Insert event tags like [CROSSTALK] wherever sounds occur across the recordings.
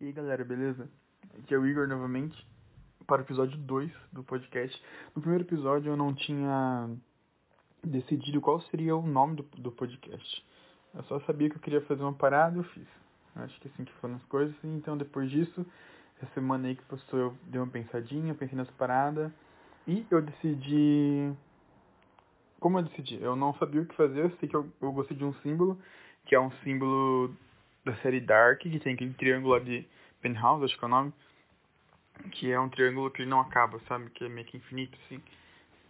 E aí galera, beleza? Aqui é o Igor novamente para o episódio 2 do podcast. No primeiro episódio eu não tinha decidido qual seria o nome do, do podcast. Eu só sabia que eu queria fazer uma parada e eu fiz. Acho que assim que foram as coisas. Então depois disso, essa semana aí que passou eu dei uma pensadinha, pensei nessa parada e eu decidi. Como eu decidi? Eu não sabia o que fazer, eu sei que eu, eu gostei de um símbolo, que é um símbolo da série Dark, que tem aquele triângulo de Penthouse, acho que é o nome, que é um triângulo que não acaba, sabe? Que é meio que infinito, assim,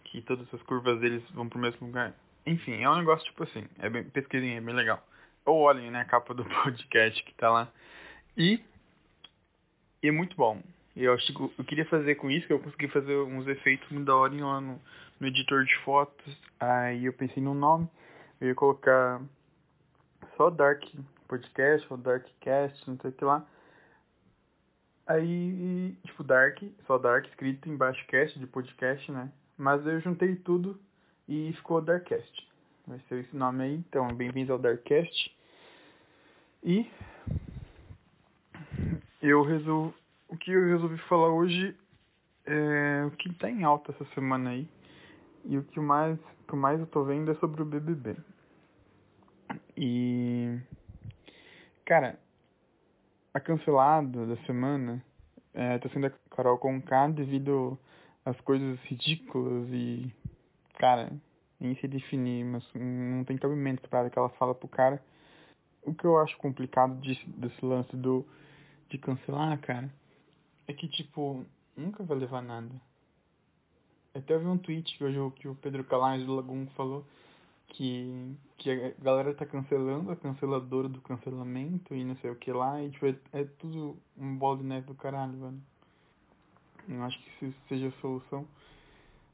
que todas as curvas deles vão pro mesmo lugar. Enfim, é um negócio tipo assim, é bem, pesquisem, é bem legal. Ou olhem, né, a capa do [LAUGHS] podcast que tá lá. E, e é muito bom. Eu acho que eu queria fazer com isso, que eu consegui fazer uns efeitos muito da hora lá no, no editor de fotos. Aí eu pensei no nome, eu ia colocar só Dark podcast, ou Darkcast, não sei o que lá. Aí, tipo, Dark, só Dark escrito embaixo cast de podcast, né? Mas eu juntei tudo e ficou Darkcast. Vai ser esse nome aí. Então, bem-vindo ao Darkcast. E eu resolvi, o que eu resolvi falar hoje é o que tá em alta essa semana aí. E o que mais, o que mais eu tô vendo é sobre o BBB. E Cara, a cancelada da semana é, tá sendo a Carol Conká devido às coisas ridículas e, cara, nem se definir, mas não tem cabimento para que ela fala pro cara. O que eu acho complicado desse, lance do de cancelar, cara, é que, tipo, nunca vai levar nada. Até eu vi um tweet que hoje que o Pedro Calais do Lagoon falou que, que a galera tá cancelando a canceladora do cancelamento e não sei o que lá, e tipo, é, é tudo um bola de neve do caralho, velho. Não acho que isso seja a solução.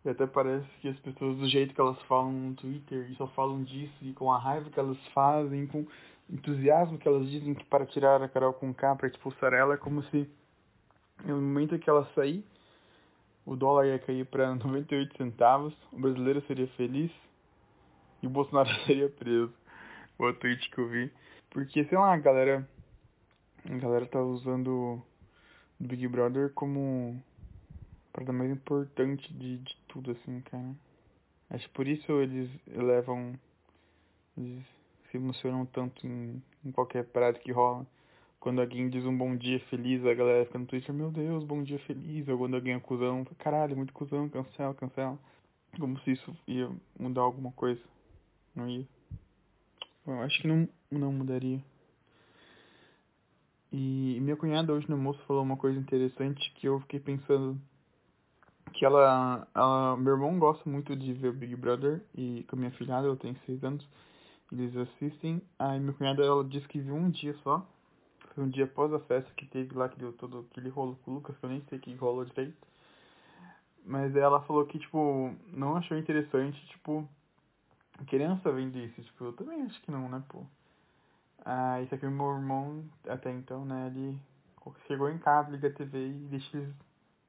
E até parece que as pessoas, do jeito que elas falam no Twitter, e só falam disso, e com a raiva que elas fazem, com entusiasmo que elas dizem que para tirar a Carol com K, para expulsar ela, é como se no momento que ela sair, o dólar ia cair para 98 [LAUGHS] centavos, o brasileiro seria feliz, e o Bolsonaro [LAUGHS] seria preso. O tweet que eu vi. Porque, sei lá, a galera. A galera tá usando o Big Brother como para mais importante de, de tudo, assim, cara. Acho que por isso eles levam. Eles se emocionam tanto em, em qualquer parada que rola. Quando alguém diz um bom dia feliz, a galera fica no Twitter, meu Deus, bom dia feliz. Ou quando alguém é cuzão, caralho, muito cuzão, cancela, cancela. Como se isso ia mudar alguma coisa. Não ia. Bom, acho que não, não mudaria. E minha cunhada hoje no almoço falou uma coisa interessante que eu fiquei pensando que ela, ela meu irmão gosta muito de ver o Big Brother e com a minha filhada, ela tem seis anos, eles assistem. Aí minha cunhada ela disse que viu um dia só, foi um dia após a festa que teve lá que deu todo aquele rolo com o Lucas, que eu nem sei que rolou direito. Mas ela falou que tipo não achou interessante, tipo criança vendo isso, tipo, eu também acho que não, né, pô. Ah, isso aqui meu irmão, até então, né, ele chegou em casa, liga a TV e deixa eles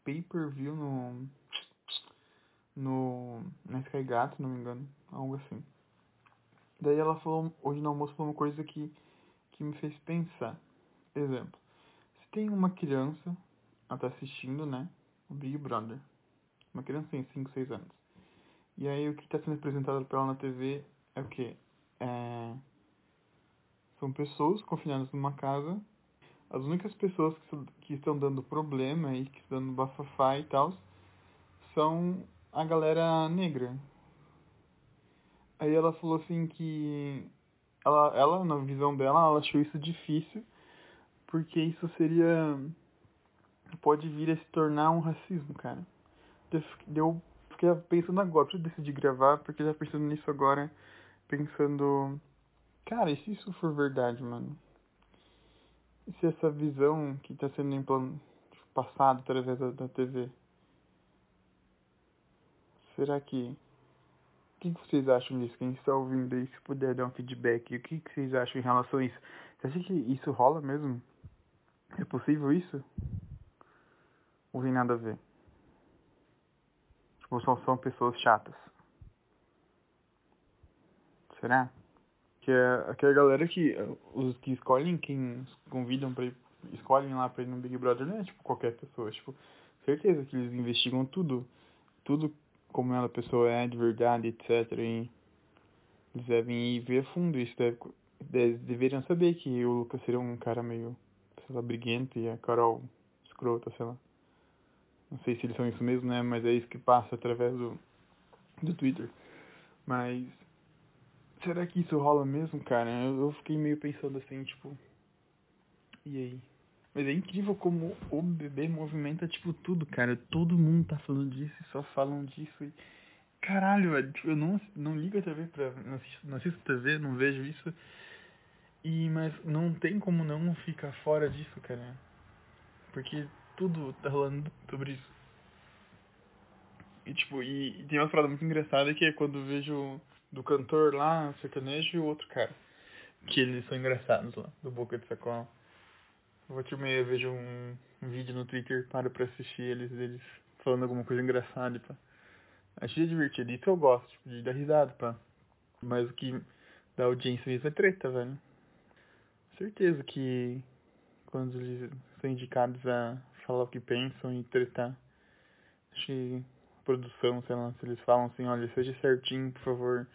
pay per view no. no. na Sky Gato, não me engano, algo assim. Daí ela falou, hoje no almoço falou uma coisa que, que me fez pensar. Exemplo, se tem uma criança, ela tá assistindo, né, o Big Brother. Uma criança tem 5, 6 anos. E aí o que está sendo apresentado para ela na TV é o que? É... São pessoas confinadas numa casa. As únicas pessoas que, que estão dando problema e que estão dando bafafá e tal são a galera negra. Aí ela falou assim que ela, ela, na visão dela, ela achou isso difícil porque isso seria pode vir a se tornar um racismo, cara. Deu fiquei pensando agora, preciso decidir gravar, porque já pensando nisso agora, pensando. Cara, e se isso for verdade, mano? E se essa visão que tá sendo passada através da, da TV? Será que. O que, vocês acham disso? Quem está ouvindo aí, se puder dar um feedback, o que, que vocês acham em relação a isso? Você acha que isso rola mesmo? É possível isso? Ou tem nada a ver? Ou só são pessoas chatas? Será? Que é, que é galera que. Os que escolhem quem convidam pra ir escolhem lá pra ir no Big Brother, não é tipo qualquer pessoa, tipo, certeza que eles investigam tudo, tudo como ela pessoa é de verdade, etc. E eles devem ir ver fundo isso, deve, deve, deveriam saber que o Lucas seria um cara meio, sei lá, briguento e a Carol escrota, sei lá. Não sei se eles são isso mesmo, né? Mas é isso que passa através do, do Twitter. Mas será que isso rola mesmo, cara? Eu, fiquei meio pensando assim, tipo, e aí? Mas é incrível como o bebê movimenta, tipo, tudo, cara. Todo mundo tá falando disso e só falam disso. E... Caralho, velho. Tipo, eu não, não ligo a TV pra. Não assisto, não assisto TV, não vejo isso. E, mas não tem como não ficar fora disso, cara. Porque tudo tá rolando sobre isso. E, tipo, e, e tem uma parada muito engraçada que é quando eu vejo do cantor lá, sertanejo, e o outro cara. Que eles são engraçados lá, do Boca de Sacola. Volta e meia eu vejo um, um, vídeo no Twitter, paro pra assistir eles, eles falando alguma coisa engraçada, pá. Achei divertido, isso eu gosto, tipo, de dar risada, pá. Mas o que dá audiência mesmo é treta, velho. Certeza que quando eles são indicados a falar o que pensam e tretar, acho que produção, sei lá, se eles falam assim, olha, seja certinho, por favor,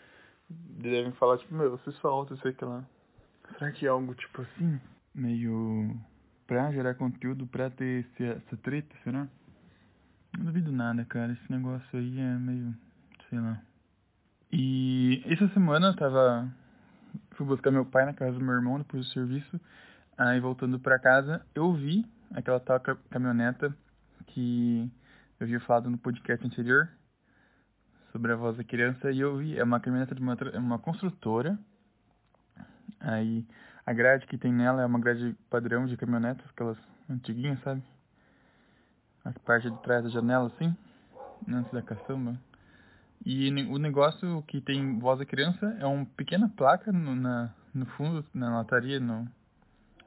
devem falar, tipo, meu, vocês faltam, sei que lá. Será que é algo tipo assim? Meio pra gerar conteúdo, pra ter esse, essa treta, será? Não duvido nada, cara. Esse negócio aí é meio. sei lá. E essa semana eu tava. fui buscar meu pai na casa do meu irmão depois do serviço. Aí voltando pra casa, eu vi aquela tal caminhoneta que eu havia falado no podcast anterior sobre a voz da criança e eu vi, é uma caminhoneta de uma, uma construtora. Aí a grade que tem nela é uma grade padrão de caminhonetas, aquelas antiguinhas, sabe? A parte de trás da janela, assim, antes da caçamba. E o negócio que tem voz da criança é uma pequena placa no, na, no fundo, na lataria, no,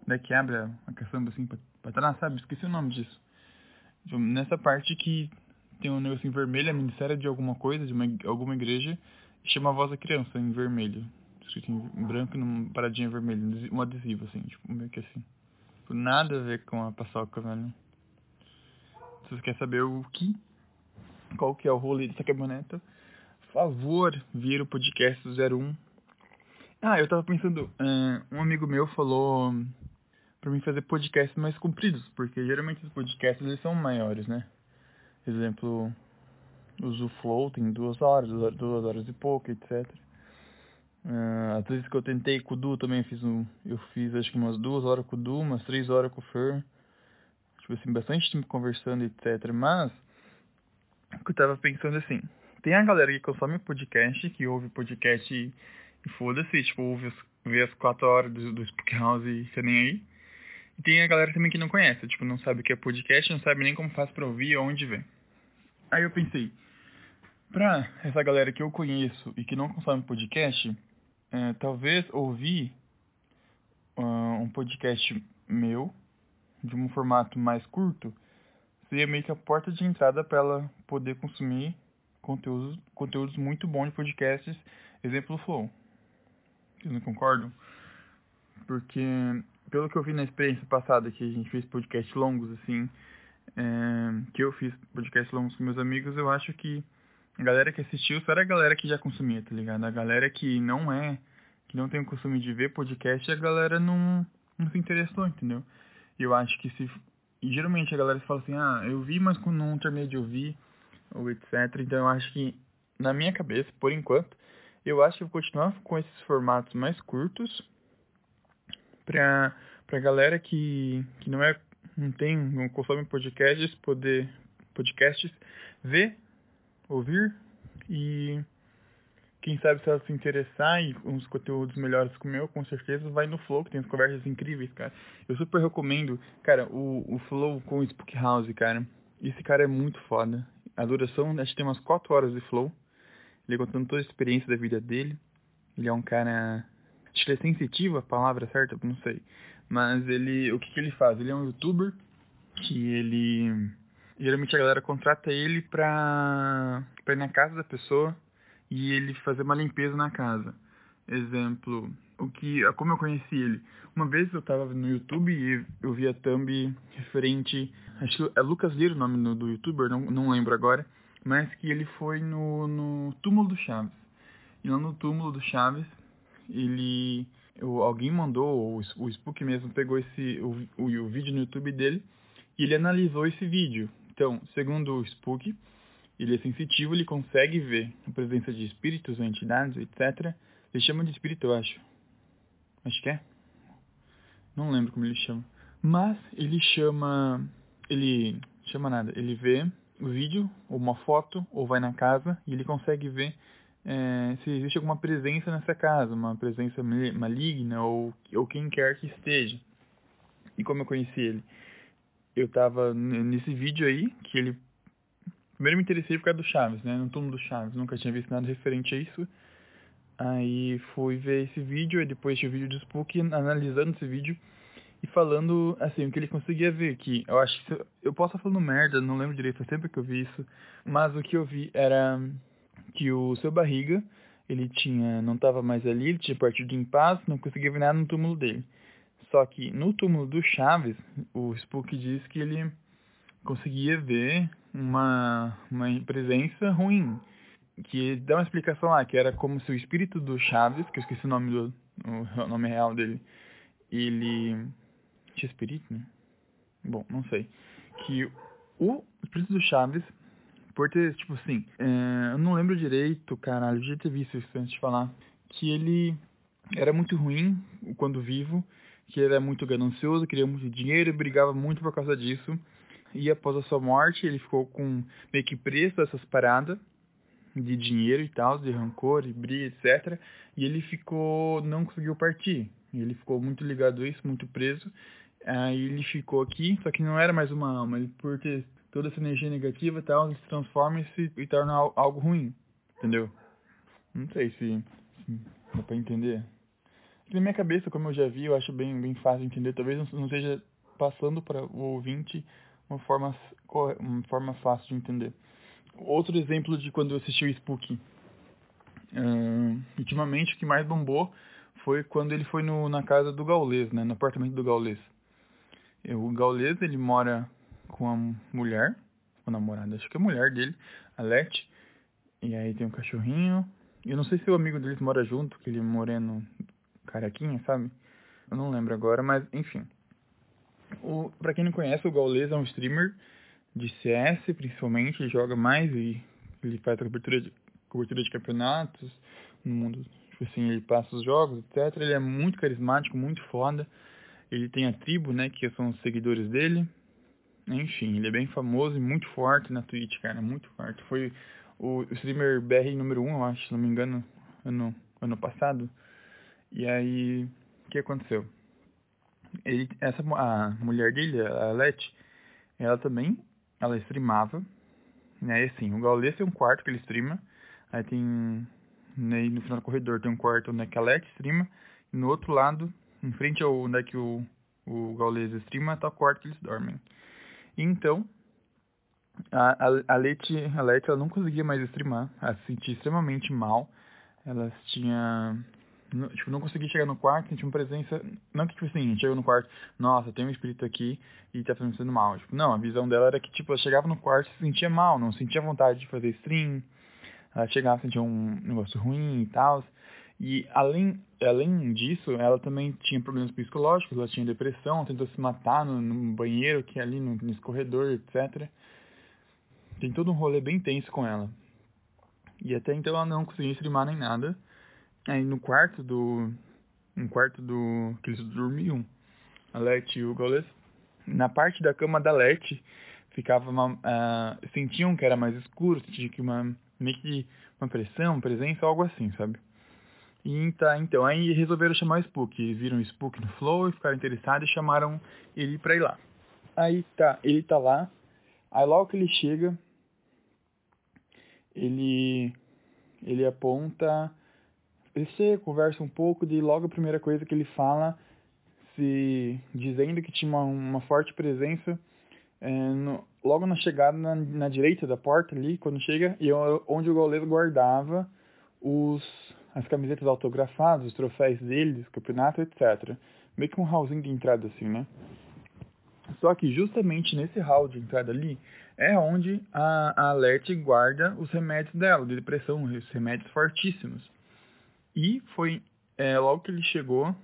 daí que abre a caçamba assim pra, pra trás, sabe? Esqueci o nome disso. Tipo, nessa parte que tem um negocinho vermelho, é ministério de alguma coisa, de uma, alguma igreja, e chama a voz da criança em vermelho. Escrito em branco e numa paradinha vermelha, um adesivo, assim, tipo, meio que assim. Tipo, nada a ver com a paçoca, velho. Se você quer saber o que, qual que é o rolê dessa caminhoneta, favor, vir o podcast do 01. Ah, eu tava pensando, um amigo meu falou para mim fazer podcasts mais compridos, porque geralmente os podcasts eles são maiores, né? Exemplo, o Flow tem duas horas, duas horas e pouco, etc. Uh, às vezes que eu tentei com o Du também fiz um, eu fiz acho que umas duas horas com o Du, umas três horas com o Fer. Tipo assim, bastante tempo conversando, etc. Mas, o que eu tava pensando assim, tem a galera que consome podcast, que ouve podcast e, e foda-se, tipo, ouve as, vê as quatro horas do, do House e você nem aí. E tem a galera também que não conhece, tipo, não sabe o que é podcast, não sabe nem como faz pra ouvir ou onde vê. Aí eu pensei, pra essa galera que eu conheço e que não consome podcast, é, talvez ouvir uh, um podcast meu, de um formato mais curto, seria meio que a porta de entrada para ela poder consumir conteúdos, conteúdos muito bons de podcasts, exemplo Flow. Vocês não concordam? Porque pelo que eu vi na experiência passada, que a gente fez podcasts longos, assim, é, que eu fiz podcasts longos com meus amigos, eu acho que a galera que assistiu só era a galera que já consumia, tá ligado? A galera que não é, que não tem o costume de ver podcast, a galera não, não se interessou, entendeu? Eu acho que se. E geralmente a galera fala assim, ah, eu vi, mas não terminei de ouvir, ou etc. Então eu acho que, na minha cabeça, por enquanto, eu acho que eu vou continuar com esses formatos mais curtos pra, pra galera que, que não é não tem, não consome podcasts, poder podcasts ver, ouvir e quem sabe se ela se interessar em uns conteúdos melhores como eu, com certeza vai no Flow, que tem as conversas incríveis, cara. Eu super recomendo, cara, o, o Flow com o Spook House, cara. Esse cara é muito foda. A duração, acho que tem umas 4 horas de Flow. Ele contando toda a experiência da vida dele. Ele é um cara Que é sensitivo a palavra certa, não sei. Mas ele, o que, que ele faz? Ele é um youtuber que ele geralmente a galera contrata ele pra, pra ir na casa da pessoa e ele fazer uma limpeza na casa. Exemplo, o que, como eu conheci ele. Uma vez eu tava no YouTube e eu vi a thumb referente, acho que é Lucas Lira o nome do, do youtuber, não, não lembro agora, mas que ele foi no, no túmulo do Chaves. E lá no túmulo do Chaves, ele, eu, alguém mandou, o, o Spook mesmo pegou esse, o, o, o vídeo no YouTube dele e ele analisou esse vídeo. Então, segundo o Spook, ele é sensitivo, ele consegue ver a presença de espíritos entidades, etc. Ele chama de espírito, eu acho. Acho que é. Não lembro como ele chama. Mas ele chama. Ele chama nada. Ele vê o vídeo, ou uma foto, ou vai na casa e ele consegue ver é, se existe alguma presença nessa casa, uma presença maligna ou, ou quem quer que esteja. E como eu conheci ele? Eu tava nesse vídeo aí, que ele. Primeiro me interessei por causa do Chaves, né? No túmulo do Chaves, nunca tinha visto nada referente a isso. Aí fui ver esse vídeo, e depois tinha o vídeo do Spook analisando esse vídeo e falando, assim, o que ele conseguia ver, que eu acho que eu posso estar falando merda, não lembro direito, foi sempre que eu vi isso, mas o que eu vi era que o seu barriga, ele tinha, não estava mais ali, ele tinha partido em paz, não conseguia ver nada no túmulo dele. Só que no túmulo do Chaves, o Spook diz que ele conseguia ver uma, uma presença ruim que dá uma explicação lá, que era como se o espírito do Chaves, que eu esqueci o nome do o nome real dele, ele tinha espírito, né? Bom, não sei. Que o espírito do Chaves, por ter, tipo assim, é, eu não lembro direito, caralho, eu já ter visto isso antes de falar, que ele era muito ruim quando vivo, que ele era muito ganancioso, queria muito dinheiro e brigava muito por causa disso. E após a sua morte, ele ficou com meio que preso essas paradas de dinheiro e tal, de rancor e briga, etc. E ele ficou, não conseguiu partir. Ele ficou muito ligado a isso, muito preso. Aí ele ficou aqui, só que não era mais uma alma. Ele, por ter toda essa energia negativa e tal, se transforma e se e torna algo ruim. Entendeu? Não sei se, se dá pra entender. Na minha cabeça, como eu já vi, eu acho bem, bem fácil de entender. Talvez não, não seja passando para o ouvinte uma forma, uma forma fácil de entender. Outro exemplo de quando eu assisti o Spook. Uh, ultimamente, o que mais bombou foi quando ele foi no, na casa do Gaulês, né? No apartamento do Gaulês. O Gaulês, ele mora com a mulher, o namorado, acho que é a mulher dele, a Lete. E aí tem um cachorrinho. Eu não sei se o amigo deles mora junto, aquele moreno carequinha, sabe? Eu não lembro agora, mas enfim. O, pra quem não conhece, o Gaulês é um streamer de CS, principalmente, joga mais e ele faz a cobertura de, cobertura de campeonatos no mundo. Tipo assim, ele passa os jogos, etc. Ele é muito carismático, muito foda. Ele tem a tribo, né, que são os seguidores dele. Enfim, ele é bem famoso e muito forte na Twitch, cara, muito forte. Foi o streamer BR número 1, eu acho, se não me engano, ano, ano passado. E aí, o que aconteceu? Ele, essa, a mulher dele, a Leti, ela também ela streamava. Né? E assim, o Gaules tem um quarto que ele streama. Aí tem. Né, no final do corredor tem um quarto onde a Let streama. E no outro lado, em frente ao onde é que o, o Gaules streama, tá o quarto que eles dormem. Então, a, a, a Leti, a Leti, ela não conseguia mais streamar. Ela se sentia extremamente mal. Ela tinha não, tipo, não consegui chegar no quarto, senti uma presença. Não que, tipo assim, chegou no quarto, nossa, tem um espírito aqui e tá fazendo mal. Tipo, não, a visão dela era que, tipo, ela chegava no quarto e se sentia mal, não sentia vontade de fazer stream. Ela chegava, sentia um negócio ruim e tal. E além, além disso, ela também tinha problemas psicológicos, ela tinha depressão, tentou se matar no, no banheiro, que é ali no, nesse corredor, etc. Tem todo um rolê bem tenso com ela. E até então ela não conseguia streamar nem nada. Aí no quarto do. No quarto do. que eles dormiam, a Leti e o Gaules, na parte da cama da Leti ficava uma. Uh, sentiam que era mais escuro, sentiam que uma. meio que uma pressão, presença, algo assim, sabe? E tá, então, aí resolveram chamar o Spook. Viram o Spook no Flow e ficaram interessados e chamaram ele pra ir lá. Aí tá, ele tá lá. Aí logo que ele chega, ele ele aponta você conversa um pouco de logo a primeira coisa que ele fala, se dizendo que tinha uma, uma forte presença é, no, logo na chegada na, na, direita da porta ali, quando chega, e onde o goleiro guardava os as camisetas autografadas, os troféus deles, campeonato, etc. Meio que um hallzinho de entrada assim, né? Só que justamente nesse hall de entrada ali é onde a, a Alert guarda os remédios dela, de depressão, os remédios fortíssimos. E foi é, logo que ele chegou,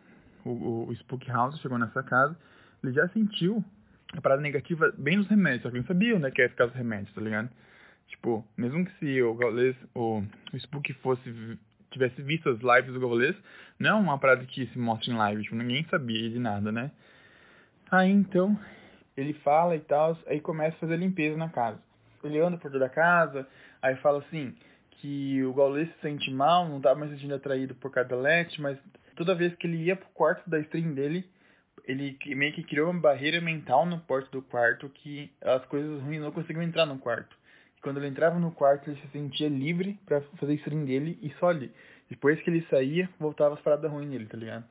o, o, Spook House chegou nessa casa, ele já sentiu a parada negativa bem nos remédios, só que não sabia né, que ia ficar os remédios, tá ligado? Tipo, mesmo que se o o, o Spook fosse, tivesse visto as lives do Gaules, não é uma parada que se mostra em live, tipo, ninguém sabia de nada, né? Aí então, ele fala e tal, aí começa a fazer limpeza na casa. Ele anda por toda a casa, aí fala assim, que o Gaules se sente mal, não tá mais se sentindo atraído por Let, mas toda vez que ele ia pro quarto da stream dele, ele meio que criou uma barreira mental no porto do quarto que as coisas ruins não conseguiam entrar no quarto. Quando ele entrava no quarto, ele se sentia livre para fazer stream dele e só ali. Depois que ele saía, voltava as paradas ruins nele, tá ligado?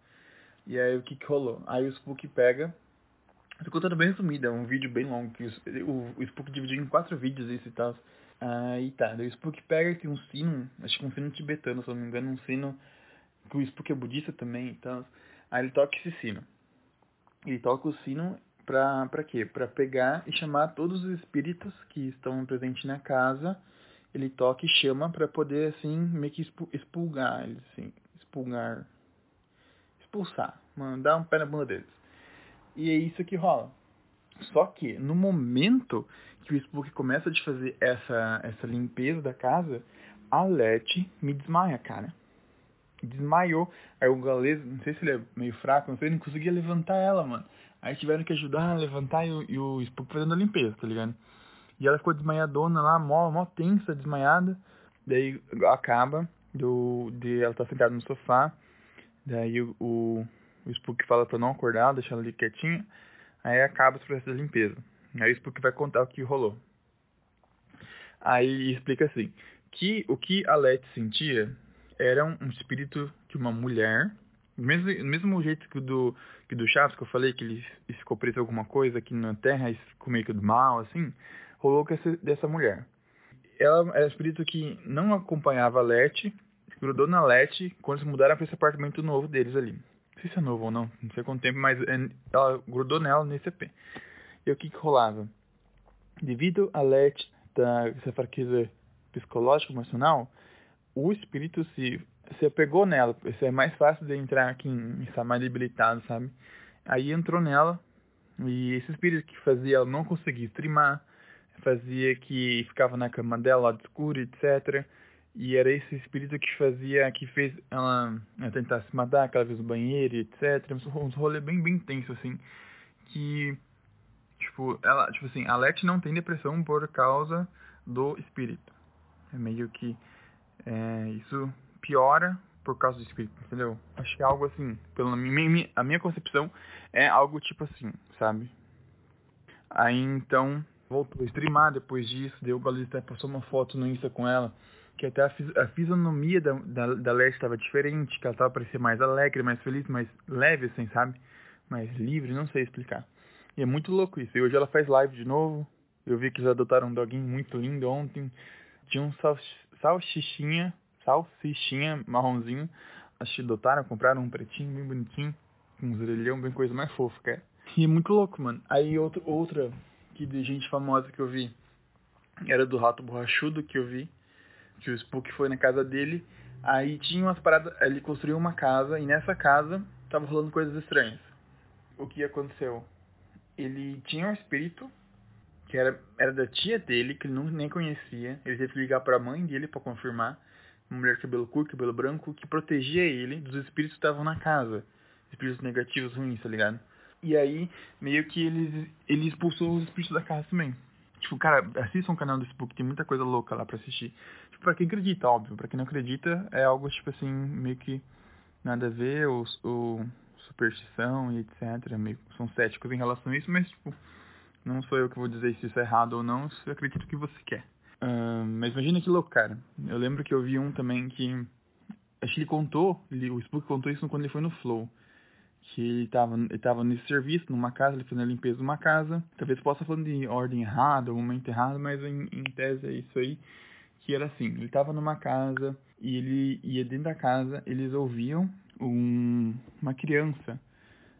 E aí o que que rolou? Aí o Spook pega. Tô contando bem resumido, é um vídeo bem longo. Que o, o Spook dividiu em quatro vídeos isso e tal. Aí tá, o Spook pega tem um sino, acho que um sino tibetano, se eu não me engano, um sino que o Spook é budista também e tal. Aí ele toca esse sino. Ele toca o sino pra quê? Pra pegar e chamar todos os espíritos que estão presentes na casa. Ele toca e chama pra poder, assim, meio que expulgar eles, assim, expulgar, expulsar, mandar um pé na bunda deles. E é isso que rola. Só que, no momento que o Spook começa a fazer essa, essa limpeza da casa, a Leti me desmaia, cara desmaiou. Aí o galês, não sei se ele é meio fraco, não sei, não conseguia levantar ela, mano. Aí tiveram que ajudar a levantar e o, Spook fazendo a limpeza, tá ligado? E ela ficou desmaiadona lá, mó, mó tensa, desmaiada. Daí acaba do, de ela tá sentada no sofá. Daí o, o, o Spook fala pra não acordar, deixar ela ali quietinha. Aí acaba o processo de limpeza. Aí o Spook vai contar o que rolou. Aí explica assim, que o que a Letty sentia era um espírito de uma mulher, mesmo, mesmo jeito que o do, que do Chaves, que eu falei que ele ficou preso alguma coisa aqui na Terra e ficou meio que do mal, assim, rolou com essa, dessa mulher. Ela era espírito que não acompanhava a Lete, grudou na Lete quando eles mudaram para esse apartamento novo deles ali. Não sei se é novo ou não, não sei quanto tempo, mas é, ela grudou nela nesse EP. E o que que rolava? Devido a Lete, da, essa fraqueza psicológica, emocional, o espírito se, se apegou nela. Isso é mais fácil de entrar aqui em estar mais debilitado, sabe? Aí entrou nela e esse espírito que fazia ela não conseguir streamar, fazia que ficava na cama dela, lado escuro, etc. E era esse espírito que fazia, que fez ela né, tentar se matar, aquela vez no banheiro, etc. Uns rolê bem, bem tenso, assim. Que, tipo, ela, tipo assim, a Let não tem depressão por causa do espírito. É meio que é, isso piora por causa do espírito, entendeu? Acho que é algo assim, pela minha, a minha concepção é algo tipo assim, sabe? Aí então voltou a streamar depois disso, deu o Galista passou uma foto no Insta com ela, que até a, fis, a fisionomia da, da, da Leste estava diferente, que ela estava parecendo mais alegre, mais feliz, mais leve, assim, sabe? Mais livre, não sei explicar. E é muito louco isso. E hoje ela faz live de novo. Eu vi que eles adotaram um doguinho muito lindo ontem. Tinha um salsichinha, salsichinha marronzinho. Acho que dotaram, compraram um pretinho bem bonitinho, com uns orelhão, bem coisa mais fofa, cara. E é muito louco, mano. Aí outro, outra que de gente famosa que eu vi era do Rato Borrachudo que eu vi, que o Spook foi na casa dele. Aí tinha umas paradas, ele construiu uma casa e nessa casa tava rolando coisas estranhas. O que aconteceu? Ele tinha um espírito que era, era da tia dele, que ele não, nem conhecia. Ele teve que ligar para a mãe dele para confirmar. Uma mulher cabelo curto, cabelo branco, que protegia ele dos espíritos que estavam na casa. Espíritos negativos ruins, tá ligado? E aí, meio que ele, ele expulsou os espíritos da casa também. Tipo, cara, assista um canal do Spook, tem muita coisa louca lá pra assistir. Tipo, pra quem acredita, óbvio. Pra quem não acredita, é algo, tipo assim, meio que nada a ver, ou, ou superstição e etc. Meio, são céticos em relação a isso, mas, tipo, não sou eu que vou dizer se isso é errado ou não, se eu acredito que você quer. Mas imagina que louco, cara. Eu lembro que eu vi um também que. Acho que ele contou, ele, o Spook contou isso quando ele foi no Flow. Que ele tava, ele tava nesse serviço, numa casa, ele fazendo a limpeza de uma casa. Talvez possa falando de ordem errada, momento errado, mas em, em tese é isso aí. Que era assim, ele tava numa casa, e ele ia dentro da casa, eles ouviam um, uma criança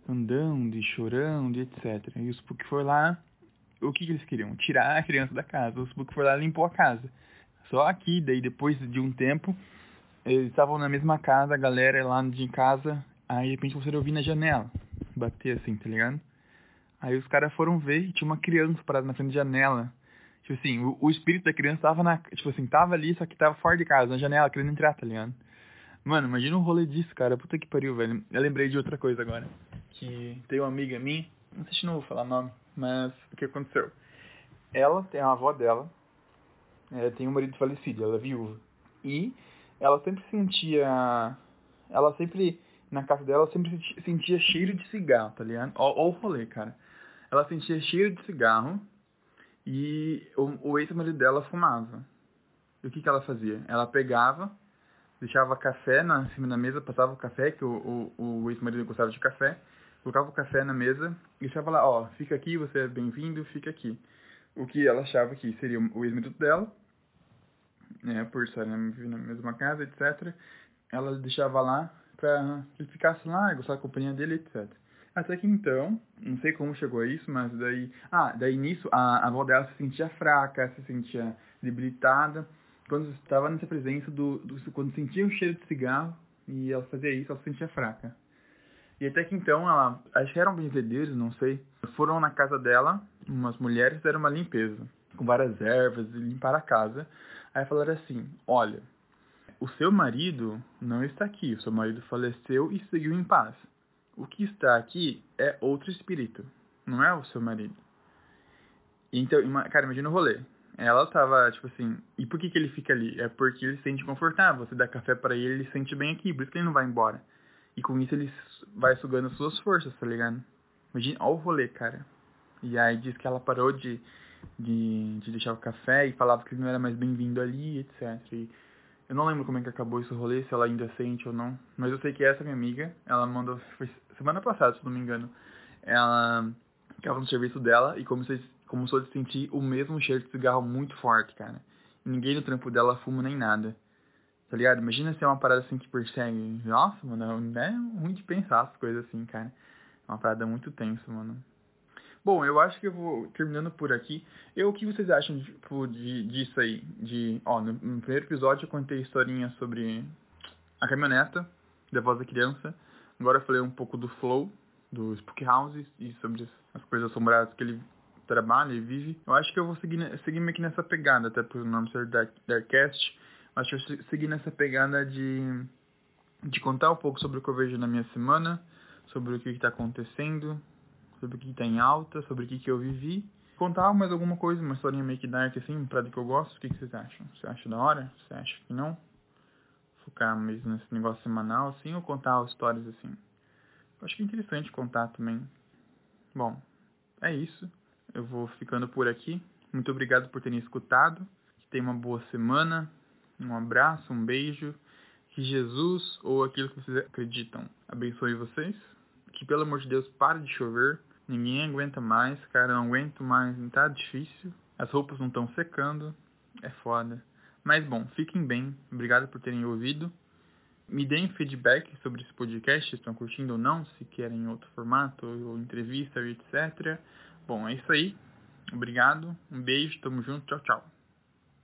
andando e chorando e etc. E o Spook foi lá, o que, que eles queriam? Tirar a criança da casa. O Spook foi lá e limpou a casa. Só aqui, daí depois de um tempo, eles estavam na mesma casa, a galera lá de casa, aí de repente você ouviu na janela, bater assim, tá ligado? Aí os caras foram ver e tinha uma criança parada na frente da janela. Tipo assim, o, o espírito da criança tava na. Tipo assim, tava ali, só que tava fora de casa, na janela, querendo entrar, tá ligado? Mano, imagina um rolê disso, cara. Puta que pariu, velho. Eu lembrei de outra coisa agora. Que tem uma amiga minha, não sei se não vou falar nome, mas o que aconteceu? Ela tem a avó dela, ela tem um marido falecido, ela é viúva. E ela sempre sentia. Ela sempre. Na casa dela, sempre sentia cheiro de cigarro, tá ligado? Ó, ó o rolê, cara. Ela sentia cheiro de cigarro e o, o ex-marido dela fumava. E o que, que ela fazia? Ela pegava, deixava café na, cima da mesa, passava o café, que o, o, o ex-marido gostava de café, colocava o café na mesa e deixava lá, ó, fica aqui, você é bem-vindo, fica aqui. O que ela achava que seria o ex-marido dela, né, por estar na mesma casa, etc. Ela deixava lá pra ele ficasse lá, gostar da companhia dele, etc. Até que então, não sei como chegou a isso, mas daí. Ah, daí nisso a, a avó dela se sentia fraca, se sentia debilitada. Quando estava nessa presença do, do. Quando sentia o cheiro de cigarro e ela fazia isso, ela se sentia fraca. E até que então ela. Acho que eram benzedeiros, não sei. Foram na casa dela, umas mulheres fizeram uma limpeza. Com várias ervas e limparam a casa. Aí falaram assim: olha, o seu marido não está aqui, o seu marido faleceu e seguiu em paz. O que está aqui é outro espírito, não é o seu marido. Então, cara, imagina o rolê. Ela tava, tipo assim, e por que, que ele fica ali? É porque ele se sente confortável. Você dá café para ele, ele se sente bem aqui, por isso que ele não vai embora. E com isso ele vai sugando suas forças, tá ligado? Imagina, olha o rolê, cara. E aí diz que ela parou de, de, de deixar o café e falava que ele não era mais bem-vindo ali, etc. E eu não lembro como é que acabou esse rolê, se ela ainda sente ou não. Mas eu sei que essa minha amiga, ela mandou, foi semana passada, se não me engano, ela ficava no serviço dela e começou, começou a sentir o mesmo cheiro de cigarro muito forte, cara. Ninguém no trampo dela fuma nem nada. Tá ligado? Imagina se é uma parada assim que persegue. Nossa, mano, é ruim de pensar as coisas assim, cara. É uma parada muito tensa, mano. Bom, eu acho que eu vou terminando por aqui. Eu, o que vocês acham tipo, de, disso aí? De, ó, no, no primeiro episódio eu contei historinha sobre a caminhoneta da voz da criança. Agora eu falei um pouco do Flow, do Spook House e sobre as coisas assombradas que ele trabalha e vive. Eu acho que eu vou seguir, seguir meio que nessa pegada, até por nome ser Dark, Darkcast. Acho que eu vou seguir nessa pegada de, de contar um pouco sobre o que eu vejo na minha semana, sobre o que está acontecendo, sobre o que está em alta, sobre o que, que eu vivi. Contar mais alguma coisa, uma historinha meio que dark assim, pra do que eu gosto. O que, que vocês acham? Você acha da hora? Você acha que não? focar mesmo nesse negócio semanal, assim, ou contar histórias assim. Eu acho que é interessante contar também. Bom, é isso. Eu vou ficando por aqui. Muito obrigado por terem escutado. Que tenham uma boa semana. Um abraço, um beijo. Que Jesus, ou aquilo que vocês acreditam, abençoe vocês. Que pelo amor de Deus pare de chover. Ninguém aguenta mais, cara. Não aguento mais. Tá difícil. As roupas não estão secando. É foda. Mas bom, fiquem bem. Obrigado por terem ouvido. Me deem feedback sobre esse podcast, se estão curtindo ou não, se querem outro formato, ou entrevista, etc. Bom, é isso aí. Obrigado, um beijo, tamo junto, tchau, tchau.